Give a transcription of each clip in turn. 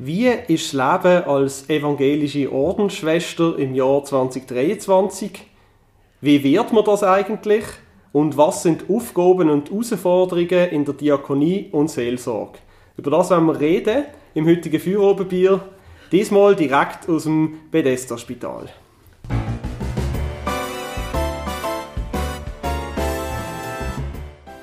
Wie ist das Leben als evangelische Ordensschwester im Jahr 2023? Wie wird man das eigentlich? Und was sind Aufgaben und Herausforderungen in der Diakonie und Seelsorge? Über das werden wir reden im heutigen Feuerobenbier, diesmal direkt aus dem Bethesda-Spital.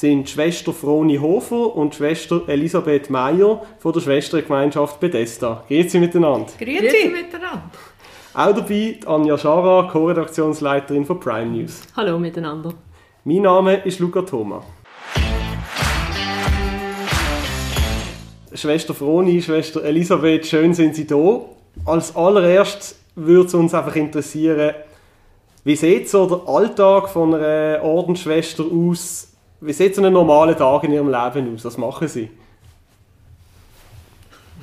sind Schwester Froni Hofer und Schwester Elisabeth Meyer von der Schwestergemeinschaft Bethesda. Grüezi miteinander. Grüezi miteinander. Auch dabei Anja Schara, Co-Redaktionsleiterin von Prime News. Hallo miteinander. Mein Name ist Luca Thoma. Schwester Froni, Schwester Elisabeth, schön sind Sie da. Als allererstes würde es uns einfach interessieren, wie sieht so der Alltag von einer Ordensschwester aus wie sieht so ein normaler Tag in Ihrem Leben aus? Was machen Sie?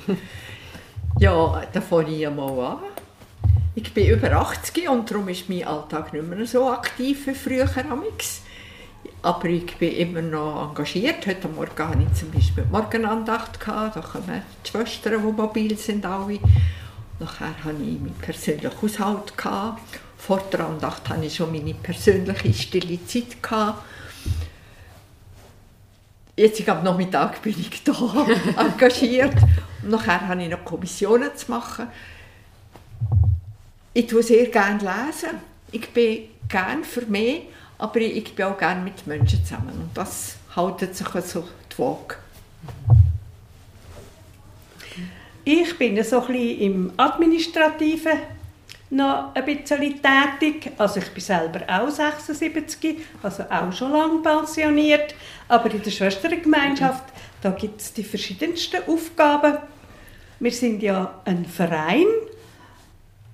ja, da fange ich einmal an. Ich bin über 80 und darum ist mein Alltag nicht mehr so aktiv wie früher. Aber ich bin immer noch engagiert. Heute Morgen hatte ich zum Beispiel die Morgenandacht. Da kommen die Schwestern, die mobil sind, alle. Nachher hatte ich meinen persönlichen Haushalt. Vor der Andacht hatte ich schon meine persönliche stille Zeit. Jetzt am Nachmittag bin ich da engagiert. Und nachher habe ich noch Kommissionen zu machen. Ich tue sehr gerne lesen. Ich bin gerne für mich, aber ich bin auch gerne mit Menschen zusammen. Und das hält sich so die Waage. Ich bin so ein bisschen im Administrativen noch ein bisschen tätig. Also ich bin selber auch 76, also auch schon lange pensioniert. Aber in der Schwestergemeinschaft, da gibt es die verschiedensten Aufgaben. Wir sind ja ein Verein,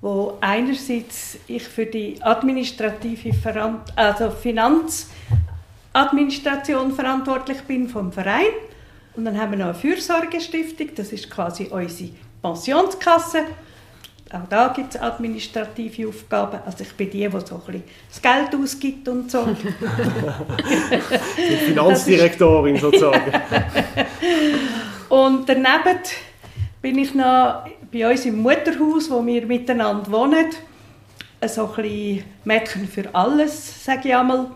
wo einerseits ich für die administrative Verant also Finanzadministration verantwortlich bin vom Verein. Und dann haben wir noch eine Fürsorgestiftung, das ist quasi unsere Pensionskasse. Auch da gibt es administrative Aufgaben. Also ich bin die, die so ein bisschen das Geld ausgibt und so. die Finanzdirektorin sozusagen. und daneben bin ich noch bei uns im Mutterhaus, wo wir miteinander wohnen. So ein bisschen Mädchen für alles, sage ich einmal.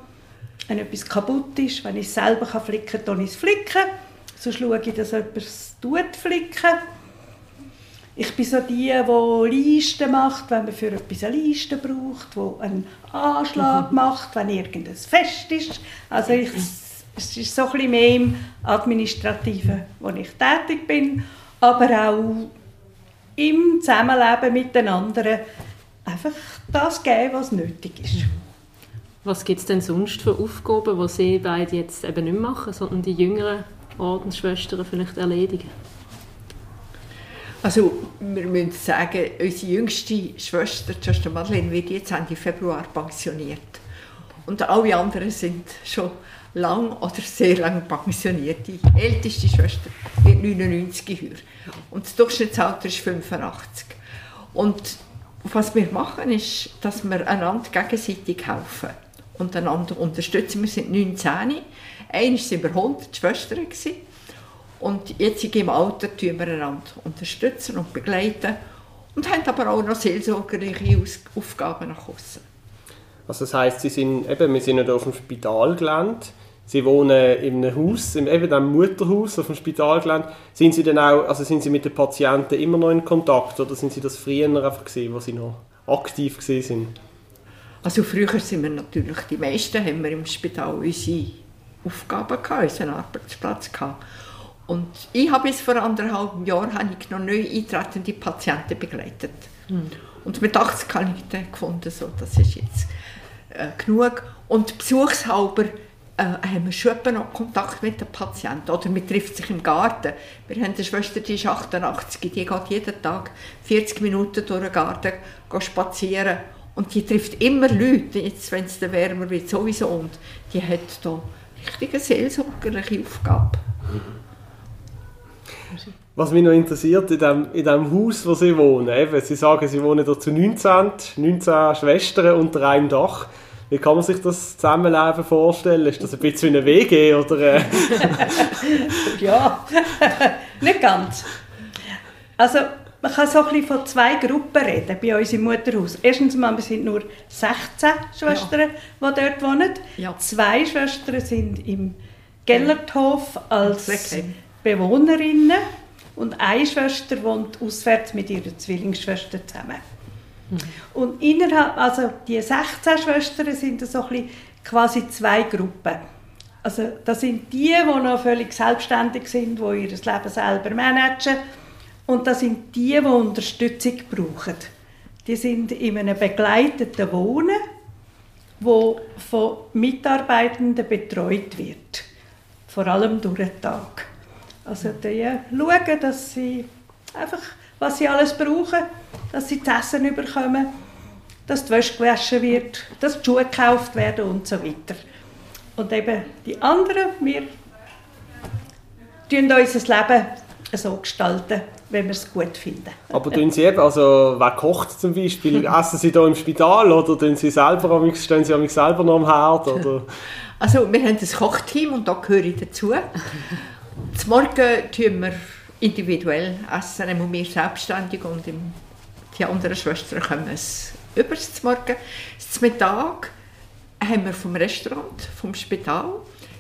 Wenn etwas kaputt ist, wenn ich es selber flicken kann, dann ich es flicken. So schaue ich, dass jemand es flicken ich bin so die, die Listen macht, wenn man für etwas eine Liste braucht, die einen Anschlag mhm. macht, wenn irgendein Fest ist. Also ich, es ist so ein bisschen mehr im Administrativen, wo ich tätig bin, aber auch im Zusammenleben mit den anderen einfach das geben, was nötig ist. Mhm. Was gibt es denn sonst für Aufgaben, die Sie beide jetzt eben nicht machen, sondern die jüngeren Ordensschwestern vielleicht erledigen? Also wir müssen sagen, unsere jüngste Schwester, die Schwester Madeleine, wird jetzt Ende Februar pensioniert. Und alle anderen sind schon lang oder sehr lang pensioniert. Die älteste Schwester wird 99 heuer. Und das Durchschnittsalter ist 85. Und was wir machen, ist, dass wir einander gegenseitig helfen und einander unterstützen. Wir sind 19. Einmal waren wir 100 Schwestern. Und jetzt im Alter tun wir einander unterstützen und begleiten und haben aber auch noch seelsorgerliche Aufgaben nach außen. Also das heisst, Sie sind, eben, wir sind nicht auf dem Spitalgelände, Sie wohnen in einem Haus, eben einem Mutterhaus auf dem Spitalgelände. Sind Sie denn auch, also sind Sie mit den Patienten immer noch in Kontakt oder sind Sie das früher einfach gewesen, wo Sie noch aktiv sind? Also früher sind wir natürlich, die meisten haben wir im Spital unsere Aufgaben gehabt, unseren Arbeitsplatz gehabt. Und ich habe bis vor anderthalb Jahren habe ich noch neu eintretende Patienten begleitet. Mhm. Und mit 80 habe ich dann gefunden, so, das ist jetzt äh, genug. Und besuchshalber äh, haben wir schon noch Kontakt mit den Patienten. Oder man trifft sich im Garten. Wir haben eine Schwester, die ist 88, die geht jeden Tag 40 Minuten durch den Garten spazieren. Und die trifft immer Leute, jetzt, wenn es wärmer wird, sowieso. Und die hat da richtig eine seelsorgerliche Aufgabe. Was mich noch interessiert, in dem, in dem Haus, wo Sie wohnen, eben, Sie sagen, Sie wohnen da zu 19, 19 Schwestern unter einem Dach. Wie kann man sich das Zusammenleben vorstellen? Ist das ein bisschen wie eine WG? Oder, äh? ja, nicht ganz. Also, man kann so ein bisschen von zwei Gruppen reden bei uns im Mutterhaus. Erstens mal, wir sind nur 16 Schwestern, ja. die dort wohnen. Ja. Zwei Schwestern sind im Gellerthof als Bewohnerinnen und eine Schwester wohnt auswärts mit ihrer Zwillingsschwester zusammen. Mhm. Und innerhalb, also die 16 Schwestern sind so ein bisschen quasi zwei Gruppen. Also das sind die, die noch völlig selbstständig sind, die ihr Leben selber managen. Und das sind die, die Unterstützung brauchen. Die sind in einem begleiteten Wohnen, wo von Mitarbeitenden betreut wird. Vor allem durch den Tag. Also die schauen, dass sie einfach, was sie alles brauchen, dass sie das Essen bekommen, dass die Wäsche gewaschen wird, dass die Schuhe gekauft werden und so weiter. Und eben die anderen, wir gestalten unser Leben so gestalten, wenn wir es gut finden. Aber tun Sie eben, also wer kocht zum Beispiel? Essen Sie da im Spital oder tun Sie selber, stehen Sie selber noch am Herd? Oder? Also wir haben ein Kochteam und da gehöre ich dazu. Zum Morgen tun wir individuell essen, einmal wir selbstständig und die anderen Schwestern kommen es über zum Morgen. Zum Mittag haben wir vom Restaurant, vom Spital.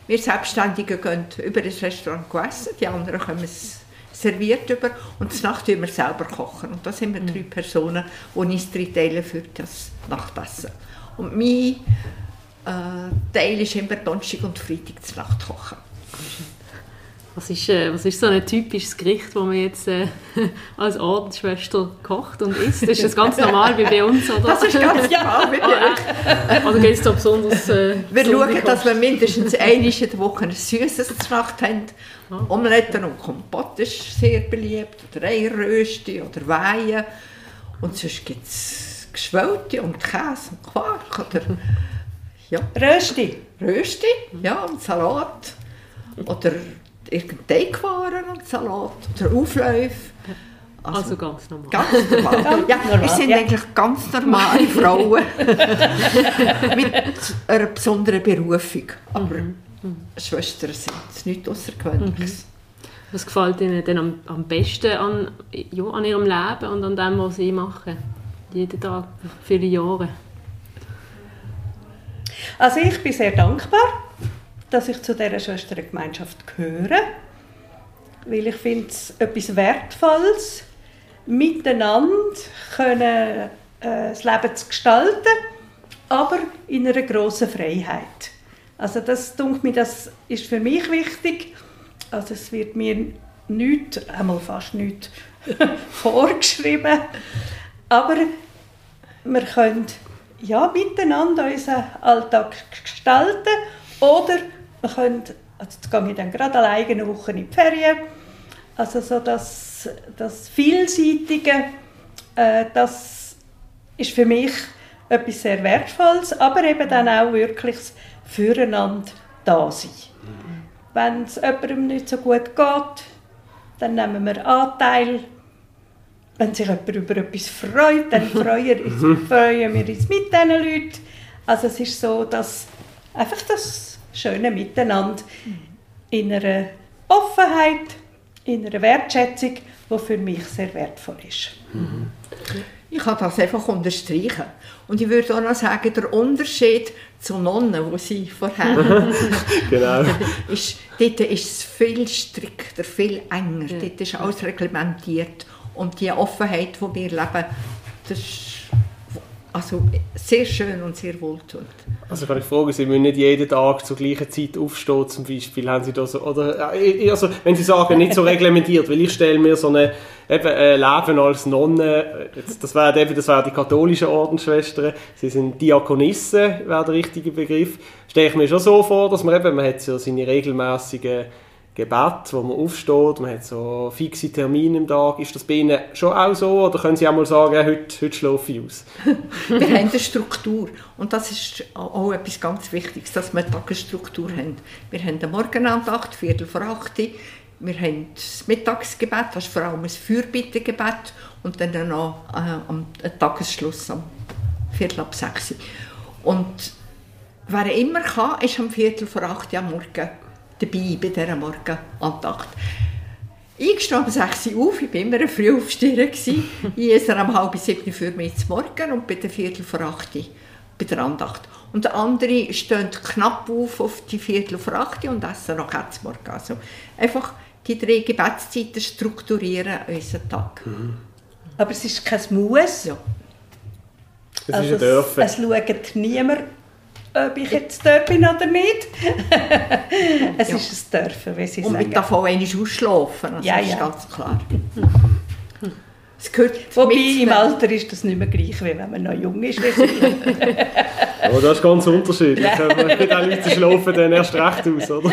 Wir Selbstständigen gehen über das Restaurant essen, die anderen kommen es serviert über und das Nacht wir selber kochen. Und da sind wir drei Personen, die uns drei teilen für das Nachtessen. Und mein äh, Teil ist immer Donnerstag und Freitag das Nachtkochen. Was ist, äh, was ist so ein typisches Gericht, das man jetzt äh, als Ordensschwester kocht und isst? Ist das ganz normal wie bei uns? Oder? Das ist ganz normal wie bei uns. Oder geht es da besonders äh, Wir schauen, dass wir mindestens einmal in der Woche ein süßes Nacht haben. Ah. Omeletten und Kompott ist sehr beliebt, oder Eierrösti oder Weihen. Und sonst gibt es Geschwälte und Käse und Quark. Oder, ja. Rösti. Rösti, ja, und Salat. Oder irgendein Teigwaren und Salat oder Aufläufe. Also, also, ganz normal. Ganz normal. ja, normal. Wir sind ja. eigentlich ganz normale Frauen mit einer besonderen Berufung. Aber mhm. mhm. Schwestern sind nichts Außergewöhnliches. Mhm. Was gefällt Ihnen denn am, am besten an, ja, an Ihrem Leben und an dem, was Sie machen? Jeden Tag, viele Jahre. Also ich bin sehr dankbar dass ich zu dieser Schwestergemeinschaft gehöre, weil ich finde es etwas Wertvolles, miteinander können, äh, das Leben zu gestalten, aber in einer grossen Freiheit. Also das, mir, das ist für mich wichtig. Also es wird mir nichts, einmal fast nichts vorgeschrieben, aber wir können ja, miteinander unseren Alltag gestalten oder wir können, also jetzt gehe ich dann gerade alleine eine Woche in die Ferien. Also so das, das Vielseitige, äh, das ist für mich etwas sehr Wertvolles, aber eben dann auch wirklich füreinander da sein. Wenn es jemandem nicht so gut geht, dann nehmen wir Anteil. Wenn sich jemand über etwas freut, dann freuen, freuen wir uns mit diesen Leuten. Also es ist so, dass einfach das schönen Miteinander in einer Offenheit, in einer Wertschätzung, die für mich sehr wertvoll ist. Mhm. Ich kann das einfach unterstreichen. Und ich würde auch noch sagen, der Unterschied zu Nonnen, wo sie vorher genau. ist, dort ist es viel strikter, viel enger. Ja. Dort ist alles reglementiert. Und die Offenheit, die wir leben, das ist also sehr schön und sehr wohltuend. Also kann ich fragen, Sie müssen nicht jeden Tag zur gleichen Zeit aufstehen zum Beispiel, haben Sie da so, oder, äh, also wenn Sie sagen, nicht so reglementiert, weil ich stelle mir so eine, eben, äh, Leben als Nonne, jetzt, das wären eben, das wären die katholischen Ordensschwestern, Sie sind Diakonissen, wäre der richtige Begriff, stelle ich mir schon so vor, dass man eben, man hat so seine regelmäßigen Gebet, wo man aufsteht, man hat so fixe Termine im Tag. Ist das bei Ihnen schon auch so oder können Sie auch mal sagen, heute, heute schlafe ich aus? wir haben eine Struktur und das ist auch etwas ganz Wichtiges, dass wir eine Tagesstruktur haben. Wir haben eine Morgenandacht, Viertel vor acht, wir haben das Mittagsgebet, das ist vor allem ein Fürbittegebet und dann noch äh, am Tagesschluss am Viertel ab sechs. Und wer immer kann, ist am Viertel vor acht am Morgen dabei bei dieser Morgenandacht. Ich stehe um 6 Uhr auf, ich war immer ein Frühaufsteher. ich esse um halb sieben für mich zum Morgen und bei der Viertel vor 8 bei der Andacht. Und der andere stehen knapp auf auf die Viertel vor 8 und essen noch zum Morgen. Also einfach die drei Gebetszeiten strukturieren unseren Tag. Mhm. Aber es ist kein Muss. Ja. Es also ist ein Dürfen. Es, es schaut niemand ob ich jetzt dort bin oder nicht. es ja. ist ein Dürfen, wie Sie Und sagen. Und man darf auch einmal ausschlafen, also ja, das ist ja. ganz klar. Es gehört Wobei im Alter ist das nicht mehr gleich, wie wenn man noch jung ist. Aber das ist ganz unterschiedlich. Ja. Wenn die Leute schlafen dann erst recht aus, oder?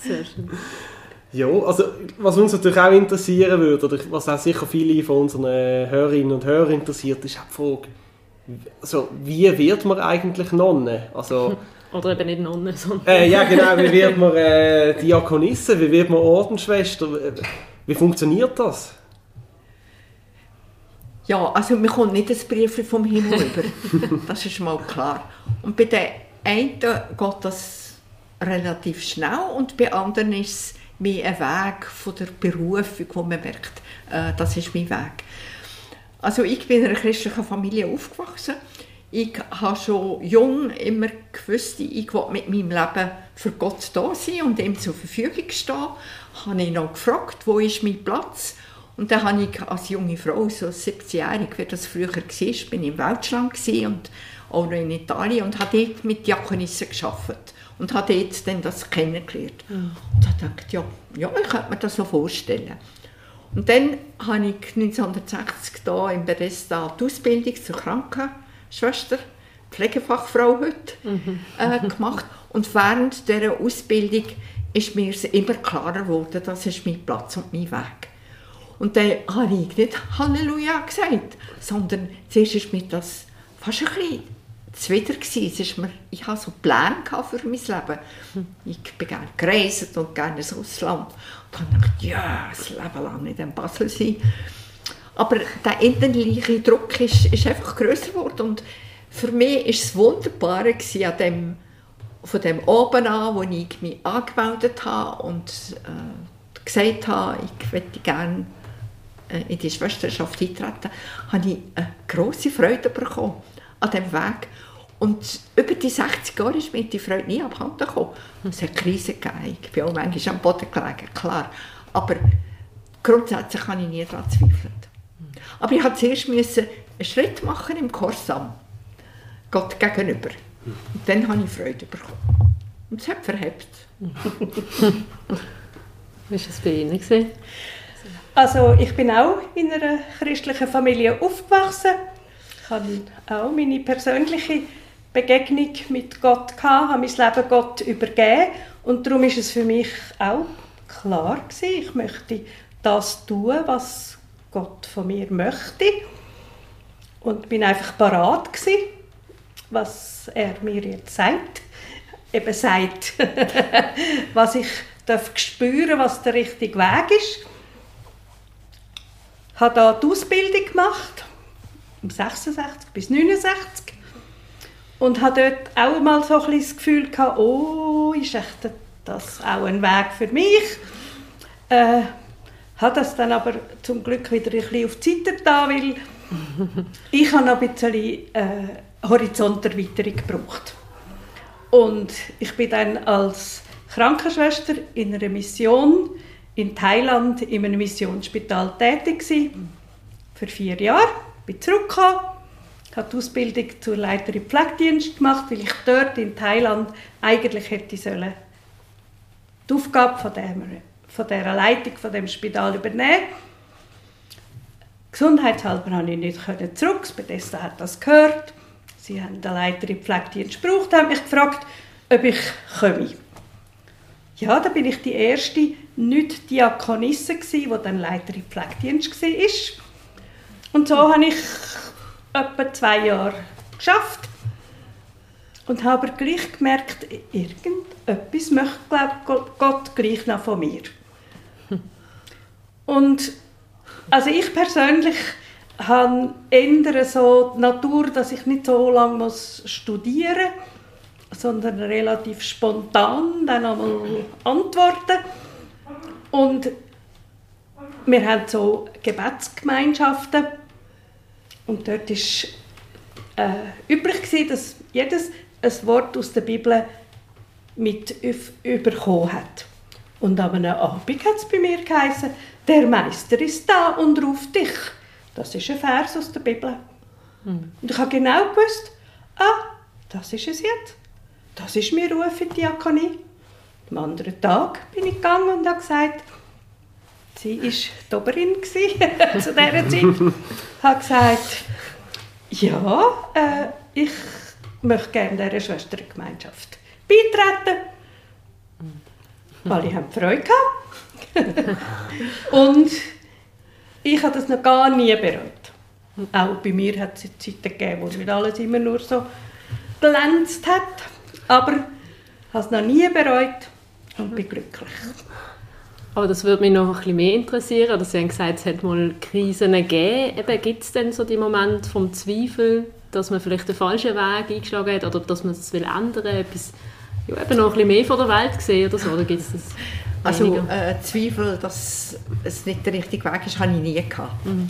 Sehr schön. Ja, also was uns natürlich auch interessieren würde, oder was auch sicher viele von unseren Hörerinnen und Hörern interessiert, ist auch die Frage, also, wie wird man eigentlich Nonne? Also, Oder eben nicht Nonne, sondern... Äh, ja, genau. Wie wird man äh, Diakonisse? Wie wird man Ordensschwester? Wie funktioniert das? Ja, also man kommt nicht das Brief vom Himmel über. Das ist mal klar. Und bei den einen geht das relativ schnell und bei anderen ist es mehr ein Weg von der Berufung, wo man merkt, äh, das ist mein Weg. Also ich bin in einer christlichen Familie aufgewachsen. Ich habe schon jung immer gewusst, ich will mit meinem Leben für Gott da sein und ihm zur Verfügung stehen. Habe ich noch gefragt, wo ist mein Platz? Und dann habe ich als junge Frau, so 17-jährig, wie das früher war, bin ich im Weltschland und auch noch in Italien und habe dort mit Diakonissen gearbeitet und habe dort dann das kennengelernt. Und habe gedacht, ja, ja, ich könnte mir das so vorstellen. Und dann habe ich 1960 hier in Bethesda die Ausbildung zur Krankenschwester, Pflegefachfrau heute, mhm. äh, gemacht. Und während dieser Ausbildung ist mir immer klarer geworden, das ist mein Platz und mein Weg. Und dann habe ich nicht Halleluja gesagt, sondern zuerst ist mir das fast ein bisschen zuwider gewesen. Mir, ich hatte so Pläne für mein Leben. Ich bin gerne gereist und gerne ins Ausland. Dachte ich, ja, das Leben lang in diesem Basel sein. Aber der innerliche Druck ist, ist einfach grösser geworden. Und für mich war es wunderbar an dem, von dem oben an, wo ich mich angemeldet habe und äh, gesagt habe, ich möchte gerne äh, in die Schwesterschaft eintreten, habe ich eine grosse Freude bekommen an diesem Weg. Und über die 60 Jahre ist mir die Freude nie abhanden gekommen. Es hat Krisen gegeben, ich bin auch manchmal am Boden gelegen, klar. Aber grundsätzlich kann ich nie daran zweifeln. Aber ich musste zuerst müssen einen Schritt machen im Korsam, Gott gegenüber. Und dann habe ich Freude bekommen. Und es hat verhebt. Wie war das bei Ihnen? Also ich bin auch in einer christlichen Familie aufgewachsen. Ich habe auch meine persönliche Begegnung mit Gott gehabt, habe mein Leben Gott übergeben. Und darum ist es für mich auch klar gewesen, ich möchte das tun, was Gott von mir möchte. Und bin einfach parat gewesen, was er mir jetzt sagt, eben sagt, was ich darf spüren, was der richtige Weg ist. Ich habe da die Ausbildung gemacht, um 66 bis 69 und hatte dort auch mal so ein das Gefühl gehabt, oh, ist echt das auch ein Weg für mich. Äh, habe das dann aber zum Glück wieder ein bisschen auf die Seite da, weil ich habe noch ein bisschen äh, Horizonterweiterung gebraucht. Und ich bin dann als Krankenschwester in einer Mission in Thailand in einem Missionsspital tätig gewesen, für vier Jahre. Bin zurückgekommen Ich habe die Ausbildung zur Leiterin Pflegedienst gemacht, weil ich dort in Thailand eigentlich hätte sollen die Aufgabe von, dem, von dieser Leitung von dem Spital übernehmen. Gesundheitshalber konnte ich nicht zurück. Das hat das gehört. Sie haben den Leiter im Pflegedienst gebraucht, haben mich gefragt, ob ich komme. Ja, da bin ich die erste nicht Diakonisse die dann Leiter im Pflegedienst war. Und so habe ich etwa zwei Jahre geschafft und habe aber gleich gemerkt, irgendetwas möchte glaub, Gott gleich noch von mir. Und also ich persönlich habe eher so die Natur, dass ich nicht so lange muss studieren muss, sondern relativ spontan dann einmal antworten. Und wir haben so Gebetsgemeinschaften und dort war äh, übrig, gewesen, dass jedes ein Wort aus der Bibel mit überkommen hat. Und an einem Abend hat es bei mir geheißen, der Meister ist da und ruft dich. Das ist ein Vers aus der Bibel. Hm. Und ich habe genau gewusst, ah, das ist es jetzt. Das ist mein Ruf in die Diakonie. Am anderen Tag bin ich gegangen und habe gesagt, sie war die Oberin zu dieser Zeit. Habe gesagt, ja, äh, ich möchte gerne dieser Schwestergemeinschaft beitreten. Alle haben Freude gehabt. und ich habe das noch gar nie bereut. Auch bei mir hat es Zeiten gegeben, wo nicht alles immer nur so glänzt hat. Aber ich habe es noch nie bereut und bin glücklich. Aber das würde mich noch ein bisschen mehr interessieren. Oder Sie haben gesagt, es hat mal Krisen gegeben. Gibt es denn so die Momente vom Zweifel, dass man vielleicht den falschen Weg eingeschlagen hat oder dass man es will ändern will, etwas ja, eben noch ein bisschen mehr von der Welt sehen oder so? Oder gibt's das also äh, Zweifel, dass es nicht der richtige Weg ist, habe ich nie gehabt. Mhm.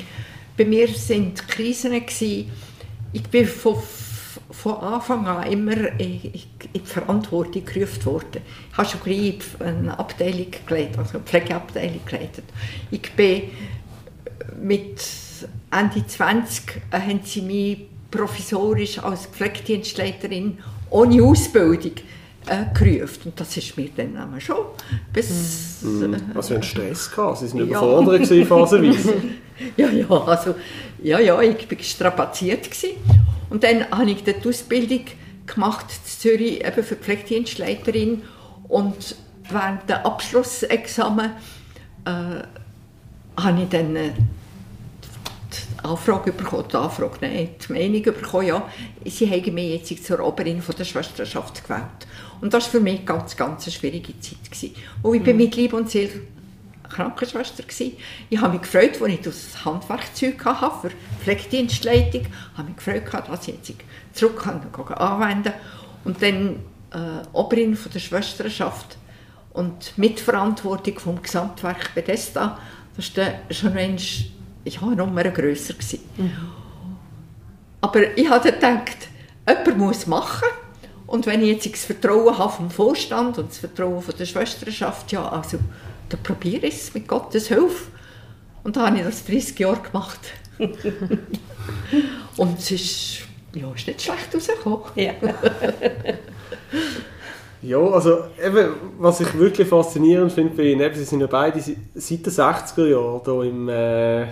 Bei mir sind Krisen gewesen. Ich bin von, von Anfang an immer in, die Verantwortung gerufen worden. Ich habe schon gleich eine Abteilung geleitet, also eine Pflegeabteilung geleitet. Ich bin mit Ende 20 äh, haben sie mich provisorisch als Pflegedienstleiterin ohne Ausbildung äh, gerufen. Und das ist mir dann schon bis... Mm. Also einen Stress gehabt? Sie waren überfordert ja. phasenweise? ja, ja, also, ja, ja, ich war strapaziert. Gewesen. Und dann habe ich die Ausbildung gemacht in Zürich eben für Pflegedienstleiterin und während der Abschlussexamen äh, habe ich dann äh, Anfrage bekommen, die Anfrage, nein, die Meinung bekommen, ja, sie haben mich jetzt zur Oberin von der Schwesterschaft gewählt. Und das war für mich ganz, ganz eine schwierige Zeit. Gewesen. Und ich bin mhm. mit Liebe und Seele Krankenschwester gewesen. Ich habe mich gefreut, als ich das Handwerkzeug hatte für Pflegedienstleitung, habe mich gefreut, dass ich jetzt zurück kann, anwenden Und dann äh, Oberin von der Schwesterschaft und Mitverantwortung vom Gesamtwerk Bethesda, das war schon ein ja, Nummer grösser. Gewesen. Mhm. Aber ich habe gedacht, jemand muss machen. Und wenn ich jetzt das Vertrauen habe vom Vorstand und das Vertrauen von der Schwesterschaft, ja, also, dann probiere ich es mit Gottes Hilfe. Und da habe ich das 30 Jahre gemacht. und es ist, ja, ist nicht schlecht rausgekommen. Ja. Ja, also eben, was ich wirklich faszinierend finde bei Ihnen, Sie sind ja beide seit den 60er Jahren hier, im, äh,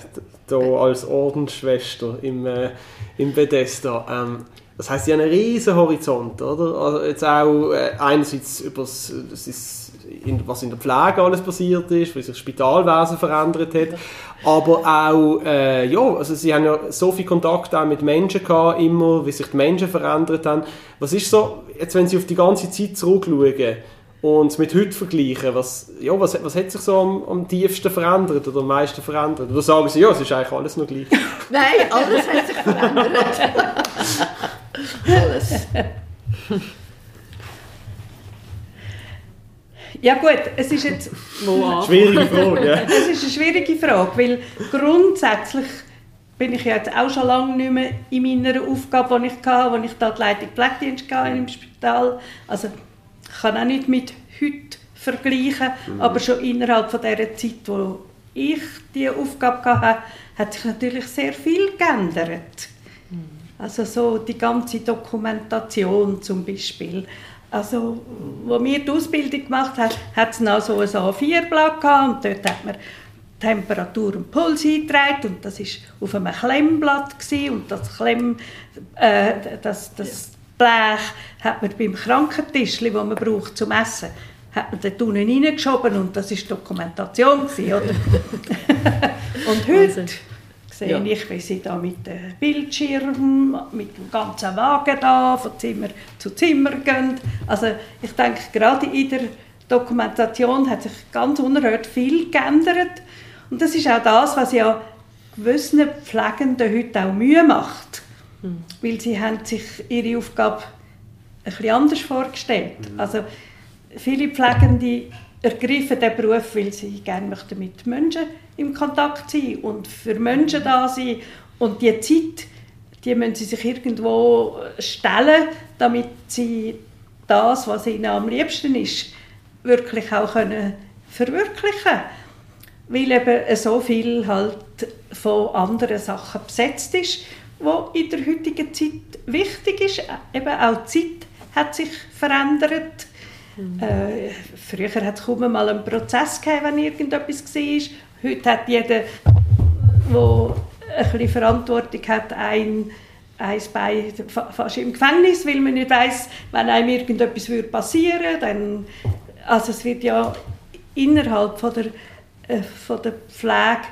hier als Ordensschwester im, äh, im Bethesda. Ähm, das heißt, Sie haben einen riesen Horizont, oder? Also jetzt auch äh, einerseits über das, das in, was in der Pflege alles passiert ist, wie sich das Spitalwesen verändert hat, aber auch, äh, ja, also Sie haben ja so viel Kontakt auch mit Menschen gehabt, immer, wie sich die Menschen verändert haben. Was ist so, jetzt wenn Sie auf die ganze Zeit zurückschauen und es mit heute vergleichen, was, ja, was, was hat sich so am, am tiefsten verändert oder am meisten verändert? Oder sagen Sie, ja, es ist eigentlich alles noch gleich? Nein, alles hat sich verändert. alles. Ja gut, es ist jetzt... schwierige Frage, ja. Es ist eine schwierige Frage, weil grundsätzlich bin ich jetzt auch schon lange nicht mehr in meiner Aufgabe, die ich hatte, als ich da die Leitung Pflegedienst hatte im Spital. Also ich kann auch nicht mit heute vergleichen, mhm. aber schon innerhalb von dieser Zeit, wo ich diese Aufgabe hatte, hat sich natürlich sehr viel geändert. Also so die ganze Dokumentation zum Beispiel. Also, wo wir die Ausbildung gemacht haben, hat es noch so ein A4-Blatt gehabt und dort hat man Temperatur und Puls eingetragen und das ist auf einem Klemmblatt gewesen. und das Klemm, äh, das, das Blech hat man beim Krankentisch, das man braucht zum Essen, hat man dort unten reingeschoben und das ist Dokumentation gewesen, oder? und heute sehe ja. ich, wie sie da mit dem Bildschirm, mit dem ganzen Wagen da von Zimmer zu Zimmer gehen. Also ich denke, gerade in der Dokumentation hat sich ganz unerhört viel geändert und das ist auch das, was ja gewissen Pflegenden heute auch Mühe macht. Mhm. Weil sie haben sich ihre Aufgabe ein bisschen anders vorgestellt. Mhm. Also viele Pflegende ergreifen den Beruf, weil sie gerne mit Menschen im Kontakt sein und für Menschen da sein. Und die Zeit, die müssen sie sich irgendwo stellen, damit sie das, was ihnen am liebsten ist, wirklich auch können verwirklichen weil eben so viel halt von anderen Sachen besetzt ist, wo in der heutigen Zeit wichtig ist. Eben auch die Zeit hat sich verändert. Mhm. Äh, früher hat es kaum mal einen Prozess gegeben, wenn irgendetwas war. Heute hat jeder, der ein Verantwortung hat, ein ein Bein fast im Gefängnis, weil man nicht weiß, wenn einem irgendetwas passieren würde. Dann, also es wird ja innerhalb von der äh, von der Pflege,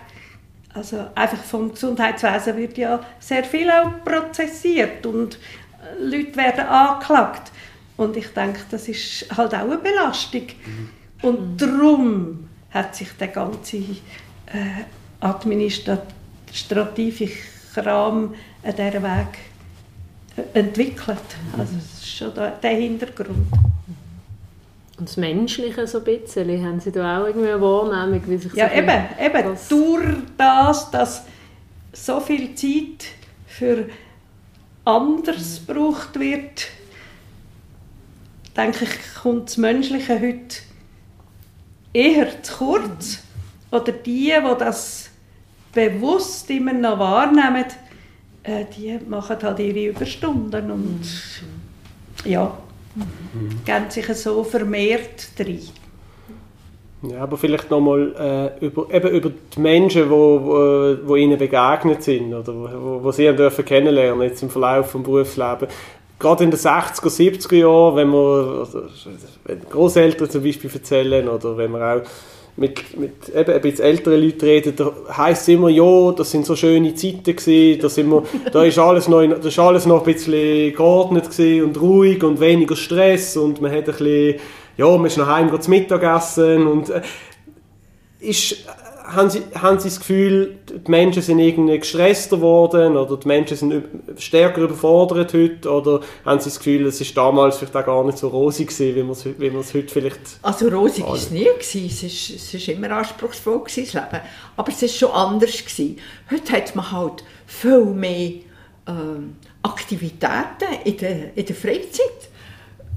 also einfach vom Gesundheitswesen wird ja sehr viel auch prozessiert und äh, Leute werden angeklagt. Und ich denke, das ist halt auch eine Belastung. Mhm. Und mhm. darum hat sich der ganze äh, administrative Kram an diesem Weg äh, entwickelt. Also das ist schon der Hintergrund. Und das Menschliche so ein bisschen, haben Sie da auch irgendwie eine Wahrnehmung? Wie sich ja, so eben, eben. Das durch das, dass so viel Zeit für anders mhm. gebraucht wird, denke ich, kommt das Menschliche heute eher zu kurz. Oder die, die das bewusst immer noch wahrnehmen, äh, die machen halt ihre Überstunden und mhm. ja, mhm. geben sich so vermehrt drin. Ja, aber vielleicht nochmal äh, über, eben über die Menschen, wo, wo, wo ihnen begegnet sind oder wo, wo sie dürfen kennenlernen jetzt im Verlauf des Berufslebens. Gerade in den 60er, 70er Jahren, wenn wir wenn Großeltern zum Beispiel erzählen oder wenn wir auch mit, mit eben ein bisschen älteren Leuten reden, da heisst es immer, ja, das sind so schöne Zeiten gewesen, da, sind wir, da, ist alles noch, da ist alles noch ein bisschen geordnet und ruhig und weniger Stress und man hat ein bisschen, ja, man ist nach Hause zum Mittagessen und äh, ist haben Sie, haben Sie das Gefühl, die Menschen sind irgendwie gestresster geworden oder die Menschen sind stärker überfordert heute oder haben Sie das Gefühl, es ist damals vielleicht auch gar nicht so rosig gewesen, wie man es, wie man es heute vielleicht... Also rosig war es nie, gewesen. es ist, es ist immer anspruchsvoll gewesen, das Leben, aber es ist schon anders gewesen. Heute hat man halt viel mehr ähm, Aktivitäten in der, in der Freizeit.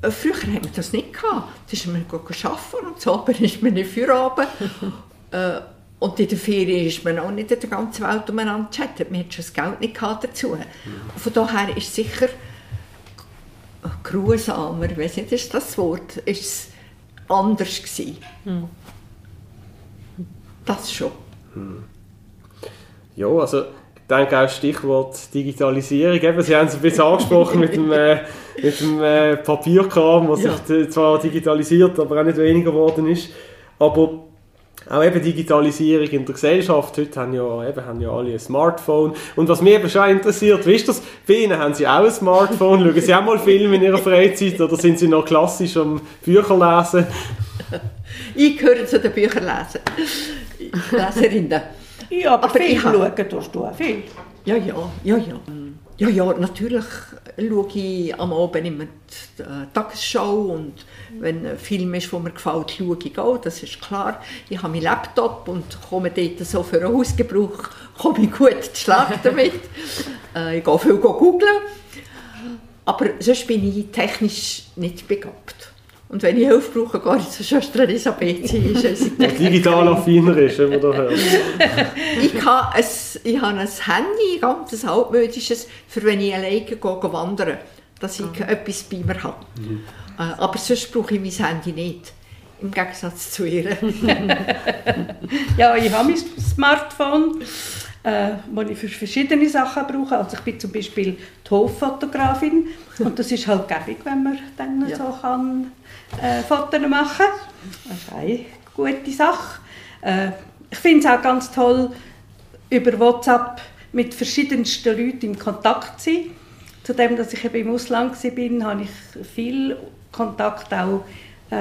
Äh, früher hatten wir das nicht gehabt. Da ist man arbeiten und so, aber ist man nicht für Abend. äh, und in der Ferien ist man auch nicht in der ganzen Welt umeinander gechattet. Man hat schon das Geld nicht dazu. Mhm. Von daher ist es sicher grusamer, ich weiß nicht, ist das Wort, ist es anders gewesen. Mhm. Das schon. Mhm. Ja, also ich denke auch Stichwort Digitalisierung. Eben, Sie haben es ein bisschen angesprochen mit dem, äh, mit dem äh, Papierkram, was ja. sich zwar digitalisiert, aber auch nicht weniger geworden ist. Aber auch eben Digitalisierung in der Gesellschaft. Heute haben ja, eben, haben ja alle ein Smartphone. Und was mich eben schon interessiert, wisst ihr, bei Ihnen haben Sie auch ein Smartphone? Schauen Sie auch mal Filme in Ihrer Freizeit oder sind Sie noch klassisch am Bücherlesen? Ich gehöre zu den Bücherlesern. Leserinnen. Ja, aber, aber viel ich schauen tust du auch viel. Ja, ja, ja, ja. Ja, ja, natürlich schaue ich am Abend immer die äh, Tagesschau und wenn ein Film ist, der mir gefällt, schaue ich auch, das ist klar. Ich habe meinen Laptop und komme dort so für einen Hausgebrauch, komme ich gut zu Schlag damit. äh, ich gehe viel googeln. Aber sonst bin ich technisch nicht begabt. Und wenn ich Hilfe brauche, gehe ich zur Schwester Elisabeth. Sie ist digital affiner ist, wenn man da hört. ich, habe ein, ich habe ein Handy, ein ganz altmodisches, für wenn ich alleine gehe, wandern dass ich etwas bei mir habe. Äh, Aber sonst brauche ich mein Handy nicht. Im Gegensatz zu ihr. Ja, ich habe mein Smartphone, äh, das ich für verschiedene Sachen brauche. Also ich bin zum Beispiel die Hoffotografin und das ist halt gäbig, wenn man dann Ja. so kann äh, Fotos machen kann. Das ist eine gute Sache. Äh, ich finde es auch ganz toll, über WhatsApp mit verschiedensten Leuten in Kontakt zu sein. Zudem, dass ich eben im Ausland war, habe ich viel Kontakt auch äh,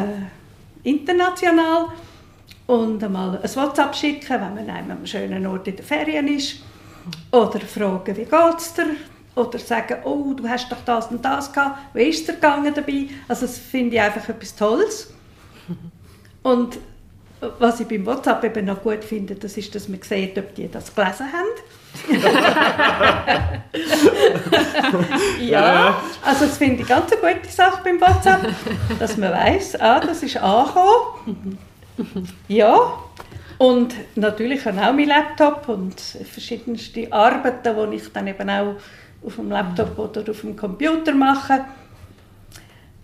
international und einmal ein WhatsApp schicken, wenn man an einem schönen Ort in den Ferien ist. Oder fragen, wie geht's dir? Oder sagen, oh, du hast doch das und das gehabt. Wie ist es dir gegangen dabei? Also das finde ich einfach etwas Tolles. Und was ich beim WhatsApp eben noch gut finde, das ist, dass man sieht, ob die das gelesen haben. ja, also das finde ich ganz eine gute Sache beim WhatsApp, dass man weiß, ah, das ist angekommen. Ja, und natürlich auch mein Laptop und verschiedenste Arbeiten, die ich dann eben auch auf dem Laptop oder auf dem Computer mache.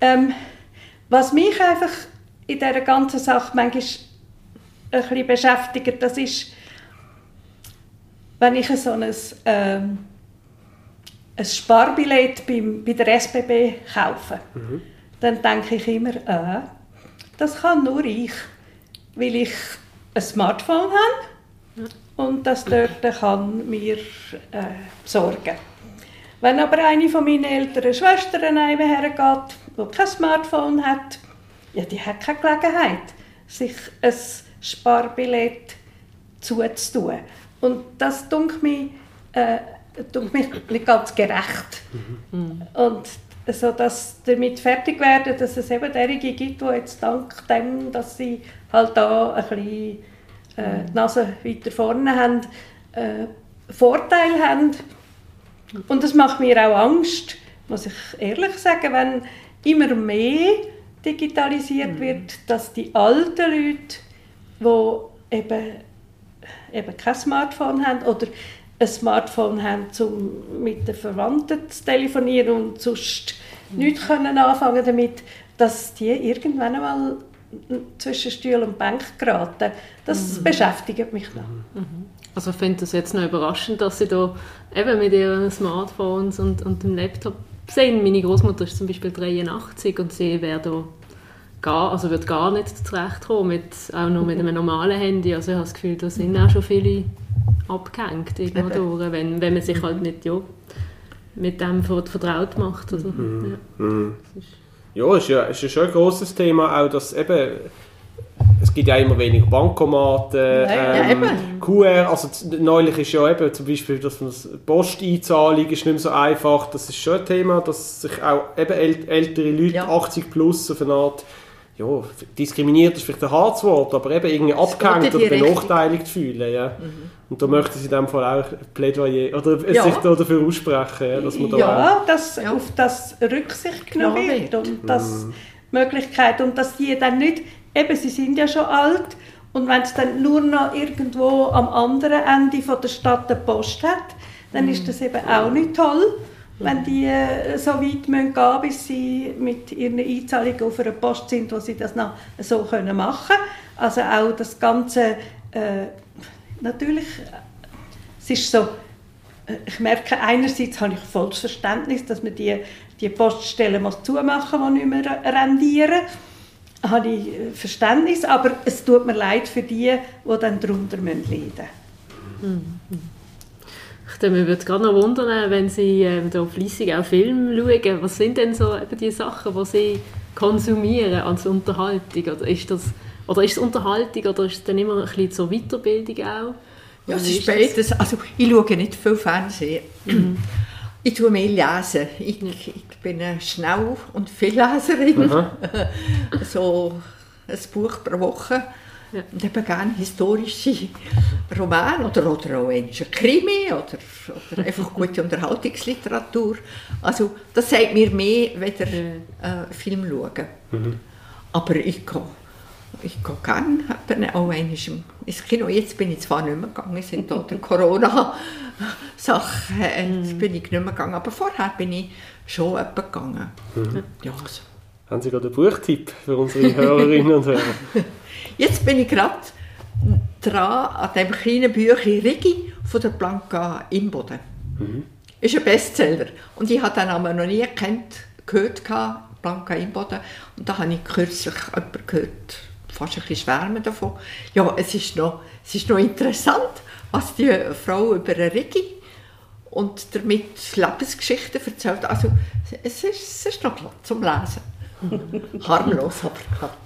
Ähm, was mich einfach in dieser ganzen Sache manchmal ein bisschen beschäftigt, das ist, wenn ich so ein, ähm, ein Sparbillett beim, bei der SBB kaufe, dann denke ich immer, äh, das kann nur ich, weil ich ein Smartphone habe und das dort kann mir äh, besorgen. Wenn aber eine von meinen älteren Schwestern hergeht, die kein Smartphone hat, ja, die hat keine Gelegenheit, sich ein Sparbillett zuzutun. Und das dunkelt mich, äh, mich nicht ganz gerecht. Und so, dass damit fertig werden, dass es eben derige gibt, die jetzt dank dem, dass sie halt da ein bisschen äh, die Nase weiter vorne haben, äh, Vorteil haben. Und das macht mir auch Angst, muss ich ehrlich sagen, wenn immer mehr digitalisiert wird, dass die alten Leute, die eben, eben kein Smartphone haben oder ein Smartphone haben, um mit den Verwandten zu telefonieren und sonst nichts können anfangen damit, dass die irgendwann einmal zwischen Stuhl und Bank geraten. Das beschäftigt mich noch. Also ich finde das jetzt noch überraschend, dass sie da eben mit ihren Smartphones und, und dem Laptop sind. Meine Großmutter ist zum Beispiel 83 und sie wäre da gar, also wird gar nicht zurechtkommen, mit, auch nur mit einem normalen Handy. Also ich habe das Gefühl, da sind auch schon viele abgehängt irgendwo durch, wenn, wenn man sich halt nicht ja, mit dem vert- vertraut macht. Also, ja. Ja, ist ja, ist ja schon ein grosses Thema, auch dass eben, es gibt ja immer weniger Bankomaten, Ja, ja, ähm, eben. QR, also neulich ist ja eben zum Beispiel, dass man das Posteinzahlung ist nicht mehr so einfach, das ist schon ein Thema, dass sich auch eben äl ältere Leute, Ja. 80 plus, auf eine Art, ja, diskriminiert ist vielleicht ein hartes Wort, aber eben irgendwie abgehängt oder benachteiligt fühlen, ja. Und da möchte sie in dem Fall auch Plädoyer, oder Ja. sich da dafür aussprechen, ja, dass man da Ja, dass Ja. auf das Rücksicht genommen wird und dass Möglichkeit und dass die dann nicht, eben sie sind ja schon alt und wenn es dann nur noch irgendwo am anderen Ende von der Stadt eine Post hat, dann ist das eben auch nicht toll, wenn die äh, so weit müssen gehen bis sie mit ihren Einzahlungen auf einer Post sind, wo sie das noch so können machen Also auch das Ganze, äh, natürlich, es ist so, äh, ich merke, einerseits habe ich volles Verständnis, dass man die, die Poststellen muss zumachen muss, die nicht mehr rendieren. Habe ich äh, Verständnis, aber es tut mir leid für die, die dann darunter leiden müssen. Ich denke, mich würde gerade noch wundern, wenn Sie ähm, da fleissig auch Filme schauen. Was sind denn so eben die Sachen, die Sie konsumieren als Unterhaltung? Oder ist das oder ist es Unterhaltung oder ist es dann immer ein bisschen zur Weiterbildung auch? Ja, es ist beides. Also, ich schaue nicht viel Fernsehen. Ich tue mehr lesen. Ich, ich bin eine Schnell- und Vielleserin. so ein Buch pro Woche. Ja. Und eben gerne historische Romane oder, oder auch ein Krimi oder, oder einfach gute Unterhaltungsliteratur. Also das sagt mir mehr, weder äh, Film schauen. Aber ich gehe, ich gehe gerne auch einmal ins Kino. Jetzt bin ich zwar nicht mehr gegangen, es sind da die Corona-Sachen, jetzt bin ich nicht mehr gegangen, aber vorher bin ich schon etwa gegangen. Ja, also. Haben Sie gerade einen Buchtipp für unsere Hörerinnen und Hörer? Jetzt bin ich gerade dran an dem kleinen Büchlein Rigi von der Blanca Imboden. Ist ein Bestseller. Und ich habe den Namen noch nie gekannt, gehört, Blanca Imboden. Und da habe ich kürzlich jemanden gehört, fast ein bisschen schwärmen davon. Ja, es ist noch, es ist noch interessant, was die Frau über Rigi und damit Lebensgeschichten erzählt. Also, es ist, es ist noch glatt zum Lesen. Harmlos, aber glatt.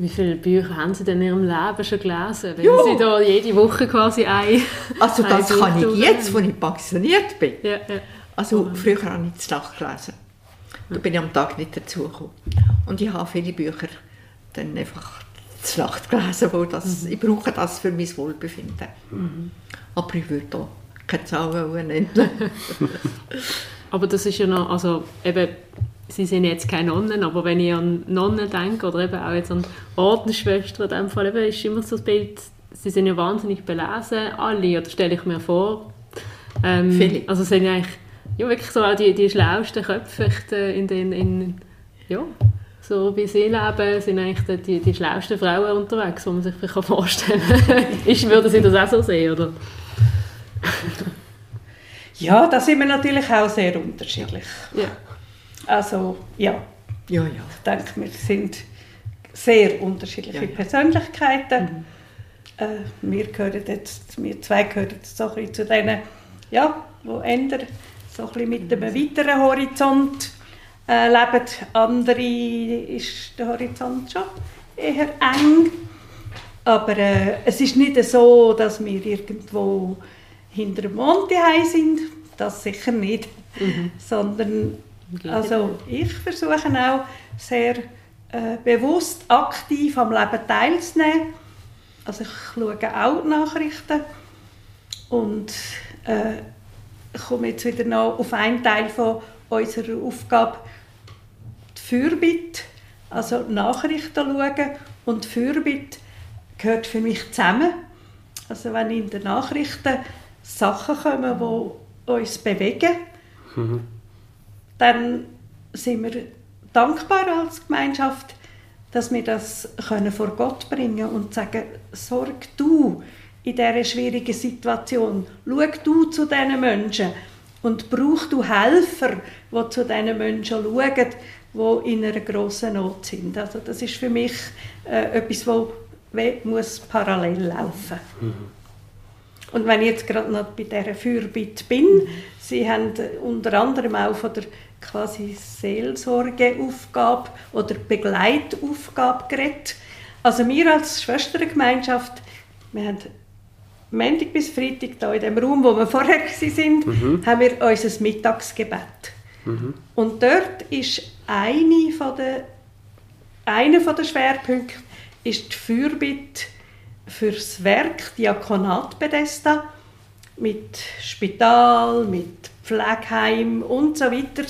Wie viele Bücher haben Sie denn in Ihrem Leben schon gelesen? Wenn Ja. Sie da jede Woche quasi ein... Also das kann ich jetzt, wo ich pensioniert bin. Ja, ja. Also früher habe ich zu Nacht gelesen. Da bin ich am Tag nicht dazugekommen. Und ich habe viele Bücher dann einfach zu Nacht gelesen, weil das, ich brauche das für mein Wohlbefinden. Aber ich würde da keine Zahl wollen nennen. Aber das ist ja noch, also eben, Sie sind jetzt keine Nonnen, aber wenn ich an Nonnen denke oder eben auch jetzt an Ordensschwestern, in dem Fall eben, ist immer so das Bild, sie sind ja wahnsinnig belesen, alle, oder stelle ich mir vor. Ähm, Viele. Also sind ja eigentlich ja, wirklich so auch die, die schlauesten Köpfe äh, in den, in, ja, so wie sie leben, sind eigentlich die, die, die schlauesten Frauen unterwegs, die man sich vielleicht vorstellen kann. Ist- Würden Sie das auch so sehen, oder? Ja, da sind wir natürlich auch sehr unterschiedlich. Ja. Also ja, Ja, ja. ich denke, wir sind sehr unterschiedliche Ja, ja. Persönlichkeiten. Äh, wir, gehören jetzt, wir zwei gehören jetzt so ein bisschen zu denen, ja, die ändern, so ein bisschen mit einem weiteren Horizont äh, leben. Andere ist der Horizont schon eher eng. Aber äh, es ist nicht so, dass wir irgendwo hinter dem Mond sind. Das sicher nicht. Sondern also ich versuche auch sehr äh, bewusst aktiv am Leben teilzunehmen. Also ich schaue auch die Nachrichten und äh, ich komme jetzt wieder noch auf einen Teil von unserer Aufgabe, die Fürbitte, also Nachrichten schauen und Fürbitte gehört für mich zusammen. Also wenn in den Nachrichten Sachen kommen, die uns bewegen, dann sind wir dankbar als Gemeinschaft, dass wir das können vor Gott bringen und sagen, sorg du in dieser schwierigen Situation, schau du zu diesen Menschen und brauch du Helfer, die zu diesen Menschen schauen, die in einer grossen Not sind. Also das ist für mich äh, etwas, wo we- muss parallel laufen. Und wenn ich jetzt gerade noch bei dieser Fürbitte bin, Sie haben unter anderem auch von der quasi Seelsorgeaufgabe oder Begleitaufgabe geredet. Also wir als Schwestergemeinschaft, wir haben Montag bis Freitag da in dem Raum, wo wir vorher sind, haben wir unser Mittagsgebet. Und dort ist eine von der, einer von der Schwerpunkte ist die Fürbitte fürs Werk Diakonat Bethesda mit Spital, mit Pflegeheim und so weiter.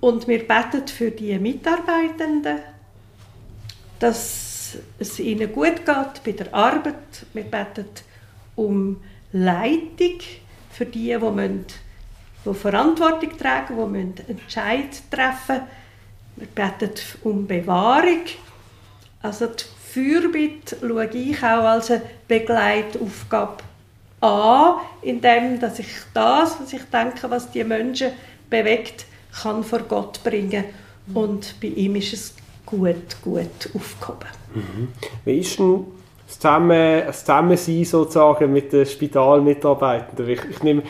Und wir beten für die Mitarbeitenden, dass es ihnen gut geht bei der Arbeit. Wir beten um Leitung für die, die, müssen, die Verantwortung tragen, die müssen Entscheid treffen Wir beten um Bewahrung. Also die Fürbitte schaue ich auch als eine Begleitaufgabe an, indem dass ich das, was ich denke, was die Menschen bewegt, kann vor Gott bringen. Und bei ihm ist es gut, gut aufgehoben. Wie ist denn das Zusammensein sozusagen mit den Spitalmitarbeitenden? Ich, ich nehme,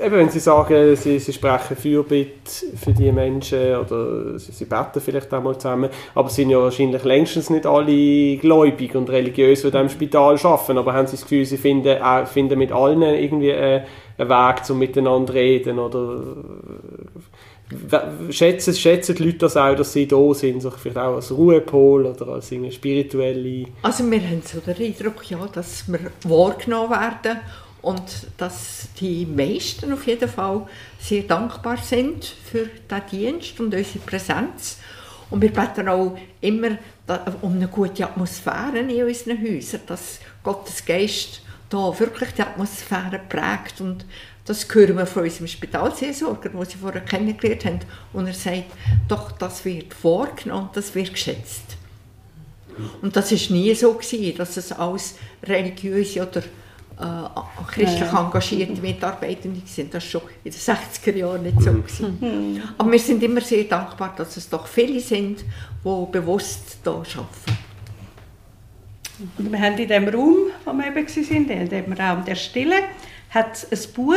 eben wenn Sie sagen, Sie, Sie sprechen Fürbitte für die Menschen oder Sie, Sie beten vielleicht auch mal zusammen, aber sind ja wahrscheinlich längstens nicht alle gläubig und religiös, die diesem Spital arbeiten, aber haben Sie das Gefühl, Sie finden, auch, finden mit allen irgendwie äh, einen Weg zum Miteinander reden oder w- schätzen, schätzen die Leute das auch, dass sie da sind, so vielleicht auch als Ruhepol oder als irgendwie spirituelle Also wir haben so den Eindruck, ja, dass wir wahrgenommen werden und dass die meisten auf jeden Fall sehr dankbar sind für diesen Dienst und unsere Präsenz. Und wir beten auch immer um eine gute Atmosphäre in unseren Häusern, dass Gottes Geist da wirklich die Atmosphäre prägt. Und das hören wir von unserem Spitalseelsorger, den Sie vorher kennengelernt haben. Und er sagt, doch, das wird vorgenommen, das wird geschätzt. Und das war nie so, gewesen, dass es als religiöse oder äh, christlich ja. engagierte Mitarbeitende sind. Das war schon in den 60er Jahren nicht so. Gewesen. Mhm. Aber wir sind immer sehr dankbar, dass es doch viele sind, die bewusst hier arbeiten. Wir haben in dem Raum, wo wir eben waren, in dem Raum der Stille, hat ein Buch,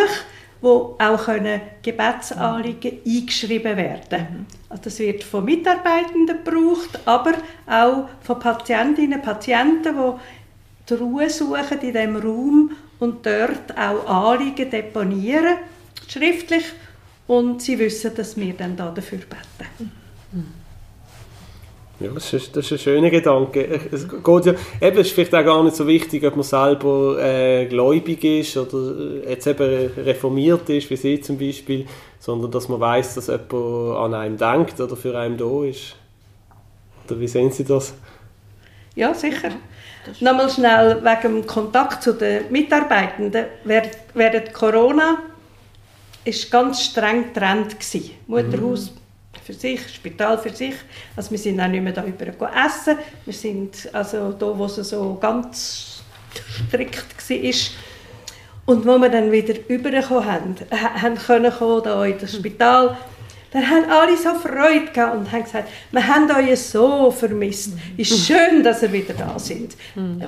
wo auch Gebetsanliegen mhm. eingeschrieben werden mhm. also Das wird von Mitarbeitenden gebraucht, aber auch von Patientinnen und Patienten, die die Ruhe suchen in diesem Raum und dort auch Anliegen deponieren, schriftlich. Und sie wissen, dass wir dann dafür beten. Ja, das ist, das ist ein schöner Gedanke. Es, geht ja, eben, es ist vielleicht auch gar nicht so wichtig, ob man selber äh, gläubig ist oder äh, jetzt eben reformiert ist, wie Sie zum Beispiel, sondern dass man weiß, dass jemand an einem denkt oder für einen da ist. Oder wie sehen Sie das? Ja, sicher. Nochmal schnell wegen dem Kontakt zu den Mitarbeitenden. Während Corona war ganz streng getrennt. Mutterhaus mhm für sich, Spital für sich. Also wir sind auch nicht mehr da über essen. Wir sind also da, wo es so ganz strikt war. Und wo wir dann wieder rübergekommen haben, haben können kommen, da in das Spital, dann haben alle so Freude gehabt und haben gesagt, wir haben euch so vermisst. Es ist schön, dass ihr wieder da sind.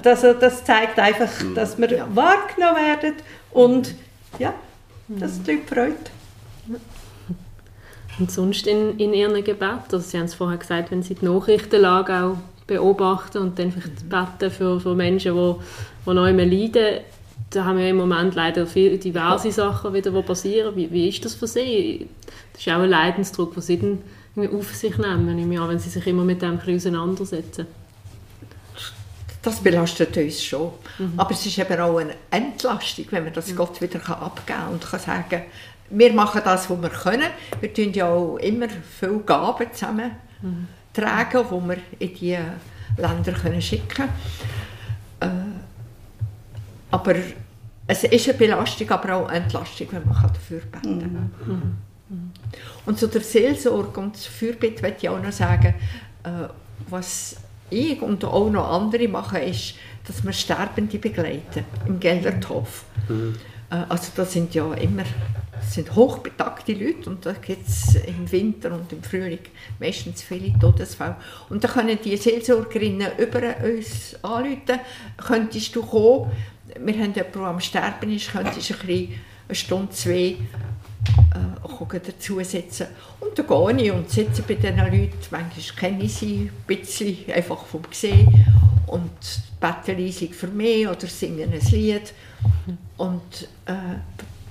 Das, das zeigt einfach, dass wir ja. wahrgenommen werden und ja, dass die Leute Freude und sonst in, in ihren Gebeten? Also Sie haben es vorher gesagt, wenn Sie die Nachrichtenlage auch beobachten und dann vielleicht beten für, für Menschen, die, die noch immer leiden, da haben wir im Moment leider viele diverse Sachen wieder, die passieren. Wie, wie ist das für Sie? Das ist auch ein Leidensdruck, den Sie dann auf sich nehmen, wenn Sie sich immer mit dem auseinandersetzen. Das belastet uns schon. Mhm. Aber es ist eben auch eine Entlastung, wenn man das mhm. Gott wieder abgeben kann und kann sagen, wir machen das, was wir können. Wir tun ja auch immer viele Gaben zusammen mhm. tragen, die wir in diese Länder können schicken können. Äh, aber es ist eine Belastung, aber auch eine Entlastung, wenn man dafür beten kann. Mhm. Mhm. Und zu der Seelsorge und zur Fürbitte möchte ich auch noch sagen, äh, was ich und auch noch andere machen, ist, dass wir Sterbende begleiten im Gelderthof. Mhm. Äh, also da sind ja immer das sind hochbetagte Leute und da gibt es im Winter und im Frühling meistens viele Todesfälle. Und da können die Seelsorgerinnen über uns anrufen, könntest du kommen, wir haben jemanden, der am Sterben ist, könntest du ein eine Stunde, zwei äh, dazusetzen. Und da gehe ich und sitze bei diesen Leuten, manchmal kenne ich sie ein bisschen, einfach vom Sehen und bete leisig für mich oder singe ein Lied. Und äh,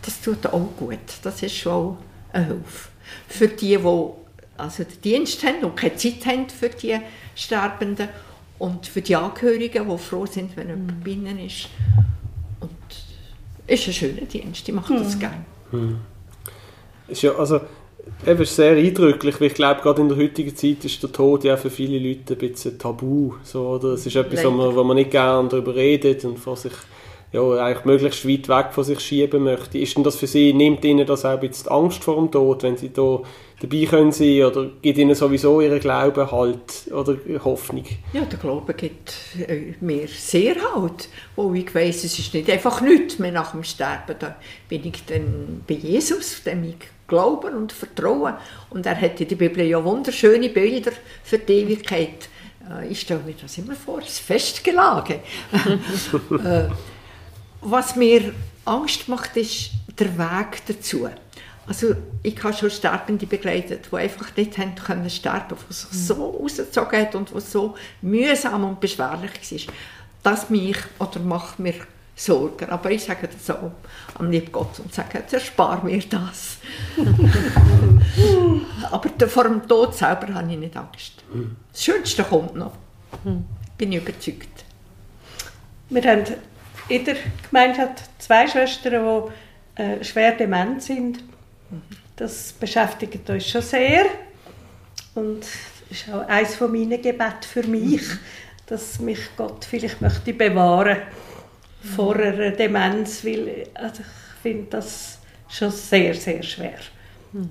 das tut auch gut. Das ist schon eine Hilfe. Für die, die also den Dienst haben und keine Zeit haben für die Sterbenden und für die Angehörigen, die froh sind, wenn jemand bei ihnen ist. Ist ein schöner Dienst, die machen das mhm. gerne. Mhm. Ist ja, also, eben ist sehr eindrücklich, weil ich glaube, gerade in der heutigen Zeit ist der Tod ja für viele Leute ein bisschen tabu. So, oder? Es ist etwas, wo man, wo man nicht gerne darüber redet und vor sich ja, eigentlich möglichst weit weg von sich schieben möchte. Ist denn das für Sie, nimmt Ihnen das auch bisschen Angst vor dem Tod, wenn Sie da dabei können sein oder gibt Ihnen sowieso Ihren Glauben Halt oder Hoffnung? Ja, der Glaube gibt äh, mir sehr Halt, wo ich weiss, es ist nicht einfach nichts mehr nach dem Sterben. Da bin ich dann bei Jesus, dem ich glauben und vertrauen. Und er hat in der Bibel ja wunderschöne Bilder für die Ewigkeit. Äh, ich stelle mir das immer vor, das Festgelage. Was mir Angst macht, ist der Weg dazu. Also ich habe schon Sterbende begleitet, die einfach nicht haben können sterben, die sich so mhm. rausgezogen hat und was so mühsam und beschwerlich war. Das mich oder macht mir Sorgen. Aber ich sage das auch am lieben Gott und sage, erspar mir das. Aber vor dem Tod selber habe ich nicht Angst. Das Schönste kommt noch. Mhm. Bin ich überzeugt. Wir haben in der Gemeinschaft zwei Schwestern, die äh, schwer dement sind. Das beschäftigt uns schon sehr. Und ist auch eines von meinen Gebeten für mich, dass mich Gott vielleicht möchte bewahren vor einer Demenz, weil also ich finde das schon sehr, sehr schwer.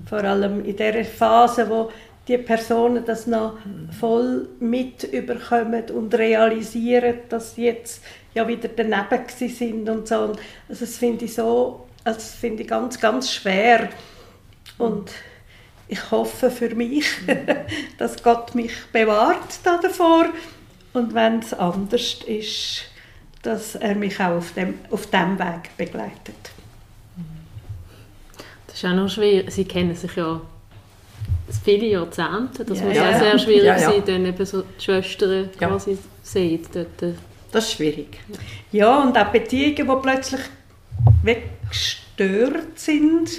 Vor allem in der Phase, wo die Personen das noch voll mit überkommen und realisieren, dass jetzt ja wieder daneben sind und so. Also das finde ich so, also das finde ich ganz, ganz schwer. Und ich hoffe für mich, dass Gott mich bewahrt da davor und wenn es anders ist, dass er mich auch auf dem, auf dem Weg begleitet. Das ist auch noch schwierig. Sie kennen sich ja viele Jahrzehnte. Das Ja, muss ja, auch sehr schwierig Ja, ja. sein, dann eben so die Schwestern Ja. quasi sehen. Dort, äh, Das ist schwierig. Ja, und auch Beziehungen, die plötzlich weggestört sind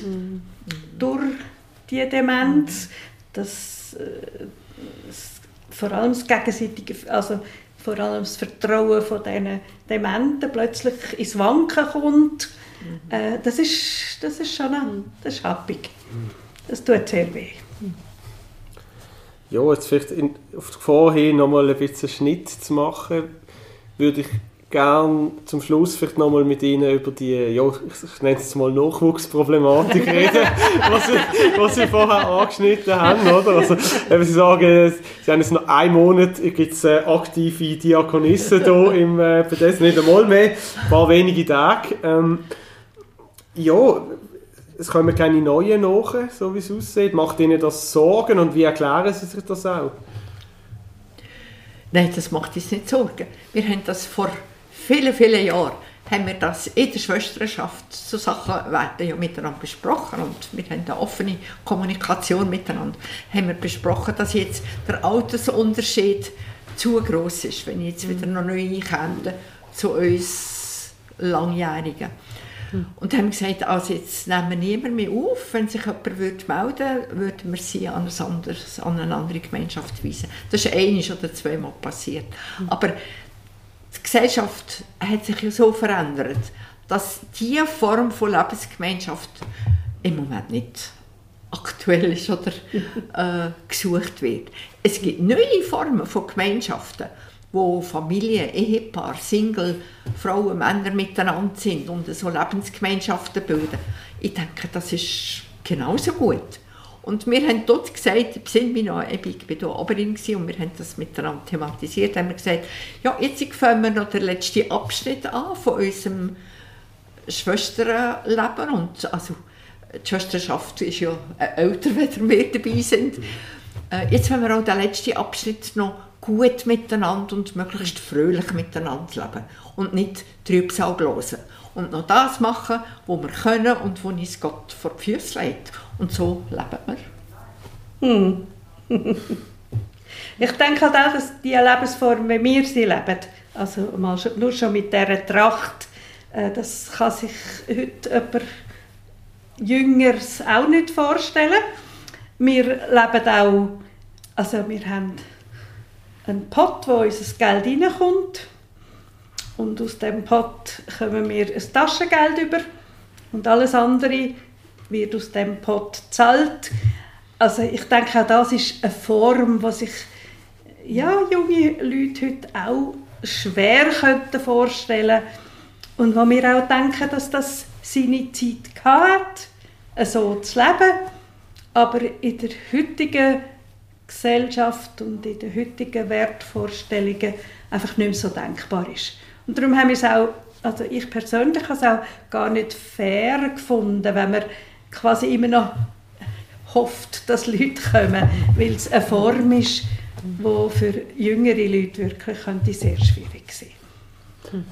durch die Demenz. Das, äh, das, vor allem das gegenseitige, also vor allem das Vertrauen von diesen Dementen plötzlich ins Wanken kommt. Äh, das, ist, das ist schon ein, das ist happig. Das tut sehr weh. Ja, jetzt vielleicht in, auf die Gefahr hin nochmal ein bisschen Schnitt zu machen, würde ich gerne zum Schluss vielleicht nochmal mit Ihnen über die, ja, ich, nenne es mal Nachwuchsproblematik reden, was Sie, was Sie vorher angeschnitten haben, oder? Also, eben Sie sagen, Sie haben jetzt noch einen Monat, gibt es äh, aktive Diakonissen hier im äh, Bethesda, nicht einmal mehr, ein paar wenige Tage. Ähm, ja, es kommen keine neuen nach, so wie es aussieht. Macht Ihnen das Sorgen und wie erklären Sie sich das auch? Nein, das macht uns nicht Sorgen. Wir haben das vor vielen, vielen Jahren haben wir das in der Schwesternschaft, so Sachen werden ja miteinander besprochen und wir haben eine offene Kommunikation miteinander. Haben wir besprochen, dass jetzt der Altersunterschied zu groß ist, wenn jetzt wieder noch neue kommen zu uns Langjährigen. Und haben gesagt, also jetzt nehmen wir niemand mehr auf. Wenn sich jemand würde melden würde, würden wir sie an, ein anderes, an eine andere Gemeinschaft weisen. Das ist ein oder zweimal passiert. Aber die Gesellschaft hat sich ja so verändert, dass diese Form von Lebensgemeinschaft im Moment nicht aktuell ist oder äh, gesucht wird. Es gibt neue Formen von Gemeinschaften, wo Familien, Ehepaar, Single, Frauen, Männer miteinander sind und so Lebensgemeinschaften bilden. Ich denke, das ist genauso gut. Und wir haben dort gesagt, sind wir noch, ich da Oberin gewesen und wir haben das miteinander thematisiert, haben wir gesagt, ja, jetzt fangen wir noch den letzten Abschnitt an von unserem Schwesterleben und also die Schwesterschaft ist ja äh, älter, wenn wir dabei sind. Äh, jetzt wollen wir auch den letzten Abschnitt noch gut miteinander und möglichst fröhlich miteinander leben und nicht Trübsal blosen. Und noch das machen, was wir können und wo uns Gott vor die Füße legt. Und so leben wir. Ich denke halt auch, dass die Lebensform, wie wir sie leben, also mal nur schon mit dieser Tracht, äh, das kann sich heute jemand Jüngeres auch nicht vorstellen. Wir leben auch, also wir haben einen Pot, wo unser Geld reinkommt. Und aus dem Pot kommen wir ein Taschengeld über. Und alles andere wird aus dem Pot gezahlt. Also ich denke, auch das ist eine Form, die sich ja, junge Leute heute auch schwer könnten vorstellen. Und wo wir auch denken, dass das seine Zeit hat, so zu leben, aber in der heutigen Gesellschaft und in den heutigen Wertvorstellungen einfach nicht mehr so denkbar ist. Und darum haben wir es auch, also ich persönlich habe es auch gar nicht fair gefunden, wenn man quasi immer noch hofft, dass Leute kommen, weil es eine Form ist, die für jüngere Leute wirklich könnte sehr schwierig sein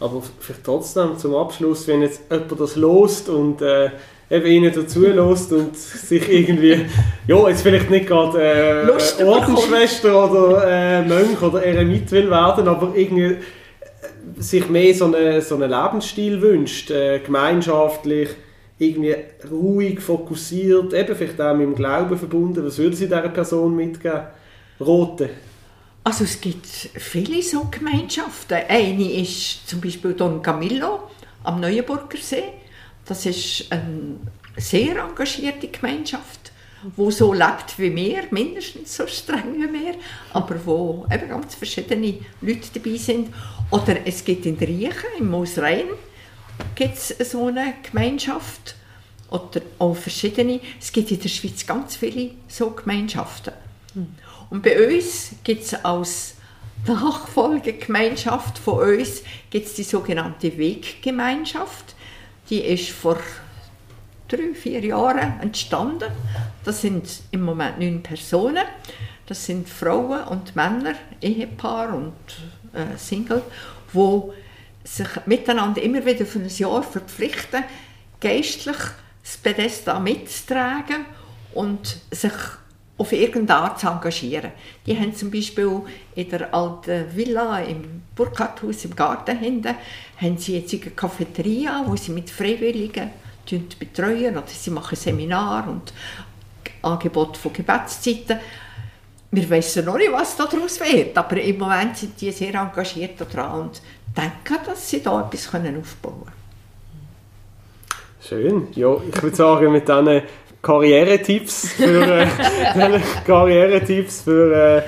Aber vielleicht trotzdem zum Abschluss, wenn jetzt jemand das lost und äh, eben ihnen dazu lost und sich irgendwie, ja, jetzt vielleicht nicht gerade äh. Ordensschwester oder äh, Mönch oder Eremit will werden, aber irgendwie äh, sich mehr so einen so einen Lebensstil wünscht, äh, gemeinschaftlich, irgendwie ruhig, fokussiert, eben vielleicht auch mit dem Glauben verbunden. Was würden Sie dieser Person mitgeben? Rote. Also es gibt viele so Gemeinschaften. Eine ist zum Beispiel Don Camillo am Neuenburger See. Das ist eine sehr engagierte Gemeinschaft, wo so lebt wie wir, mindestens so streng wie wir, aber wo eben ganz verschiedene Leute dabei sind. Oder es gibt in der Riechen, im Moosrhein, gibt es so eine Gemeinschaft oder auch verschiedene. Es gibt in der Schweiz ganz viele so Gemeinschaften. Und bei uns gibt es als Nachfolgegemeinschaft von uns gibt's die sogenannte Weggemeinschaft. Die ist vor drei, vier Jahren entstanden. Das sind im Moment neun Personen. Das sind Frauen und Männer, Ehepaar und äh, Single, wo sich miteinander immer wieder für ein Jahr verpflichten, geistlich das Pedestal mitzutragen und sich auf irgendeine Art zu engagieren. Die haben zum Beispiel in der alten Villa im Burkhardthaus im Garten hinten haben sie jetzt eine Cafeteria, wo sie mit Freiwilligen betreuen oder sie machen Seminar und Angebot von Gebetszeiten. Wir wissen noch nicht, was daraus wird, aber im Moment sind die sehr engagiert daran und denken, dass sie da etwas aufbauen können. Schön. Ja, ich würde sagen, mit diesen Karrieretipps für, äh, Karrieretipps für äh,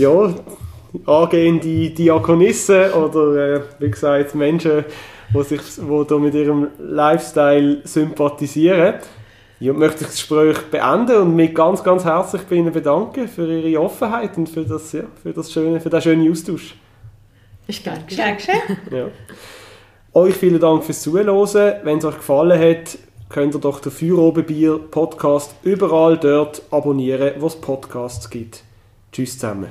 ja, angehende Diakonissen oder, äh, wie gesagt, Menschen, die, sich, die da mit ihrem Lifestyle sympathisieren. Ich möchte das Gespräch beenden und mich ganz, ganz herzlich bei Ihnen bedanken für Ihre Offenheit und für, das, ja, für, das schöne, für den schönen Austausch. Ich danke. Dankeschön. Ja. Euch vielen Dank fürs Zuhören. Wenn es euch gefallen hat, könnt ihr doch den Feuerobenbier Podcast überall dort abonnieren, wo es Podcasts gibt. Tschüss zusammen.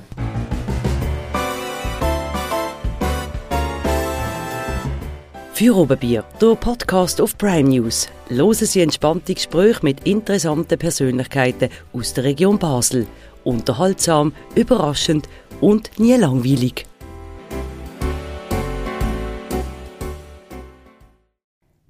Feuerobenbier, der Podcast auf Prime News. Hören Sie entspannte Gespräche mit interessanten Persönlichkeiten aus der Region Basel. Unterhaltsam, überraschend und nie langweilig.